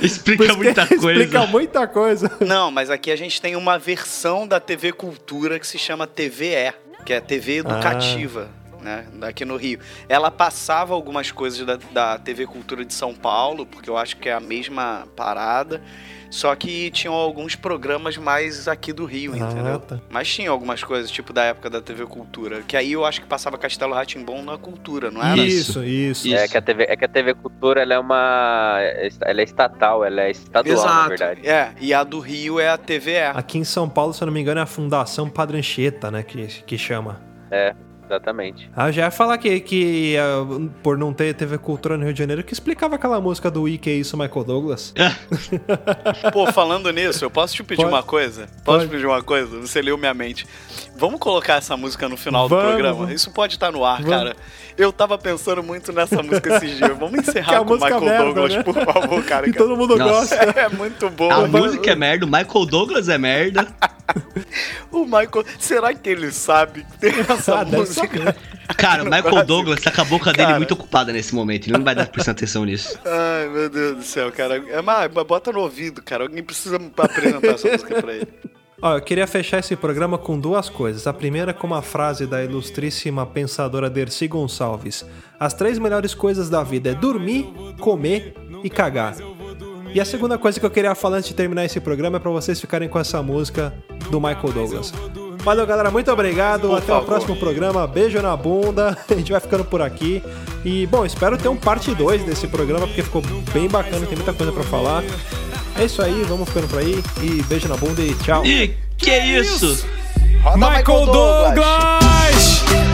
Explica muita coisa. Explica muita coisa. Não, mas aqui a gente tem uma versão da TV Cultura que se chama TVE, que é TV educativa. Né, daqui no Rio. Ela passava algumas coisas da, da TV Cultura de São Paulo, porque eu acho que é a mesma parada. Só que tinham alguns programas mais aqui do Rio, Ah, entendeu? tá. Mas tinha algumas coisas, tipo da época da TV Cultura. Que aí eu acho que passava Castelo Ratimbom na cultura, não era? Isso, isso. É que a TV, é que a TV Cultura ela é uma. Ela é estatal, ela é estadual, na Exato. verdade. É, e a do Rio é a TVE. Aqui em São Paulo, se eu não me engano, é a Fundação Padre Anchieta, né? Que, que chama. É, exatamente. Ah, já ia falar que, que ah, por não ter TV Cultura no Rio de Janeiro, que explicava aquela música do Ike isso, Michael Douglas. Pô, falando nisso, eu posso te pedir Pode. uma coisa? Posso Pode. te pedir uma coisa? Você leu minha mente. Vamos colocar essa música no final Vamos, do programa? Isso pode estar no ar, Vamos. cara. Eu tava pensando muito nessa música esses dias. Vamos Que é encerrar com o Michael merda, Douglas, né? por favor, cara. E todo mundo Nossa. gosta. É muito bom. A música é merda, o Michael Douglas é merda. O Michael, será que ele sabe que tem essa Ah, música? Cara, o Michael Brasil? Douglas tá com a boca dele Cara. muito ocupada nesse momento. Ele não vai dar prestando atenção nisso. Ai, meu Deus do céu, cara. É, mas bota no ouvido, cara. Alguém precisa apresentar essa música pra ele. Ó, eu queria fechar esse programa com duas coisas. A primeira com uma frase da ilustríssima pensadora Dercy Gonçalves. As três melhores coisas da vida é dormir, comer e cagar. E a segunda coisa que eu queria falar antes de terminar esse programa é pra vocês ficarem com essa música do Michael Douglas. Valeu, galera. Muito obrigado. Por Até favor. o próximo programa. Beijo na bunda. A gente vai ficando por aqui. E, bom, espero ter um parte 2 desse programa, porque ficou bem bacana. Tem muita coisa pra falar. É isso aí. Vamos ficando por aí. E beijo na bunda e tchau. E que isso? Roda Michael Douglas! E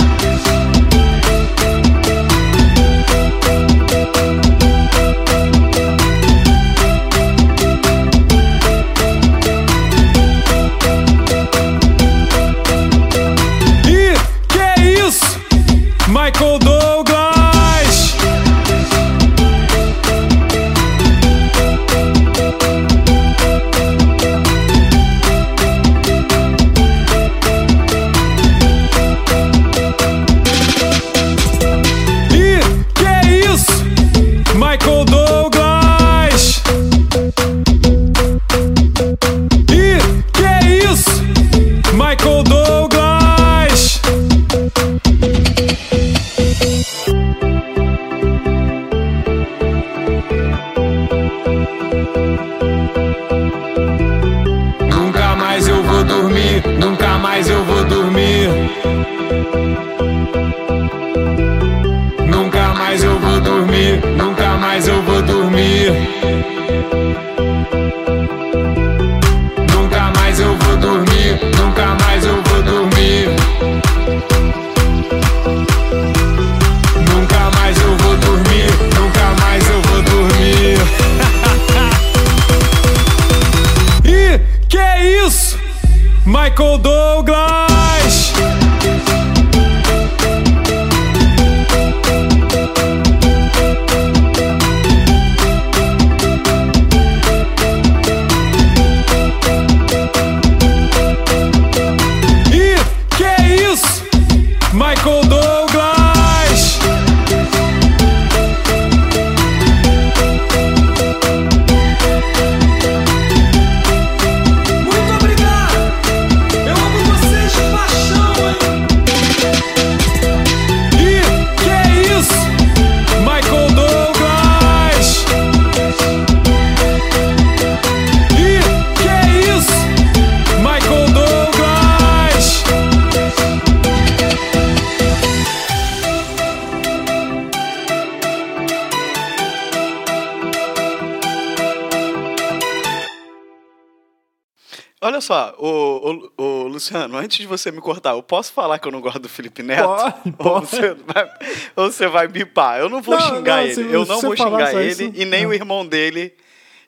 Luciano, antes de você me cortar, eu posso falar que eu não gosto do Felipe Neto? Pode, Ou pode. você vai, ou você vai bipar? Eu não vou Não, xingar não, ele. se- eu não vou falar xingar ele isso- e nem o irmão dele.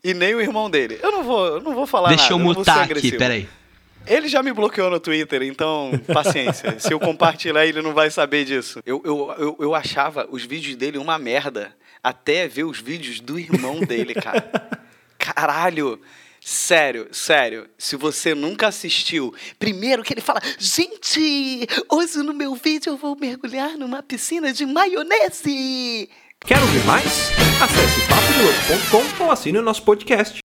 E nem o irmão dele. Eu não vou, eu não vou falar Deixa nada. eu não vou ser mutar aqui, agressivo. peraí. Ele já me bloqueou no Twitter, então paciência. Se eu compartilhar, ele não vai saber disso. Eu, eu, eu, eu achava os vídeos dele uma merda. Até ver os vídeos do irmão dele, cara. Caralho! Sério, sério. Se você nunca assistiu, primeiro que ele fala: Gente, hoje no meu vídeo eu vou mergulhar numa piscina de maionese. Quer ouvir mais? Acesse papodelouco.com ou assine o nosso podcast.